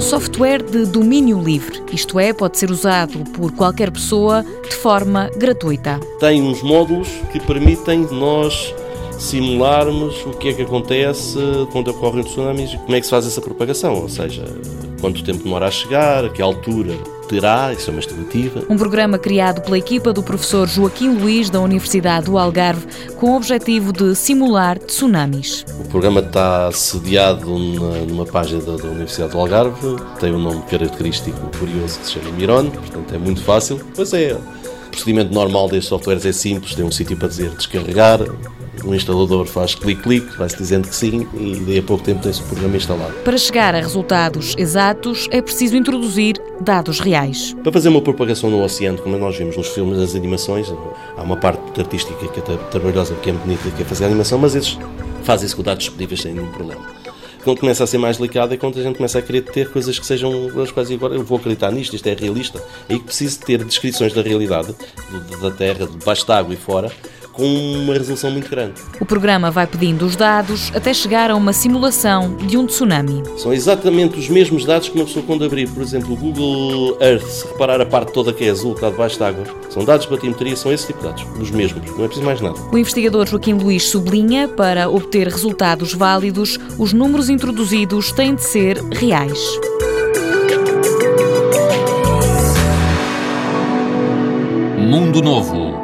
software de domínio livre, isto é, pode ser usado por qualquer pessoa de forma gratuita. Tem uns módulos que permitem nós simularmos o que é que acontece quando ocorrem tsunamis como é que se faz essa propagação, ou seja, quanto tempo demora a chegar, a que altura terá, isso é uma estimativa. Um programa criado pela equipa do professor Joaquim Luís da Universidade do Algarve com o objetivo de simular tsunamis. O programa está sediado numa página da, Universidade do Algarve, tem um nome característico curioso que se chama Miron, portanto é muito fácil. Pois é, o procedimento normal destes softwares é simples, tem um sítio para dizer descarregar, o instalador faz clique-clique, vai-se dizendo que sim e daí a pouco tempo tem-se o programa instalado. Para chegar a resultados exatos é preciso introduzir dados reais. Para fazer uma propagação no oceano, como nós vimos nos filmes, nas animações, há uma parte artística que é trabalhosa, que é bonita, que é fazer a animação, mas eles fazem-se com dados disponíveis sem nenhum problema quando começa a ser mais delicado é quando a gente começa a querer ter coisas que sejam as quais agora eu vou acreditar nisto, isto é realista. É aí que preciso ter descrições da realidade, da Terra, debaixo d'água e fora, com uma resolução muito grande. O programa vai pedindo os dados até chegar a uma simulação de um tsunami. São exatamente os mesmos dados que uma pessoa quando abrir, por exemplo, o Google Earth, se reparar a parte toda que é azul, que está debaixo d'água, são dados de batimetria, são esse tipo de dados, os mesmos, não é preciso mais nada. O investigador Joaquim Luís sublinha, para obter resultados válidos, os números introduzidos têm de ser reais. Mundo Novo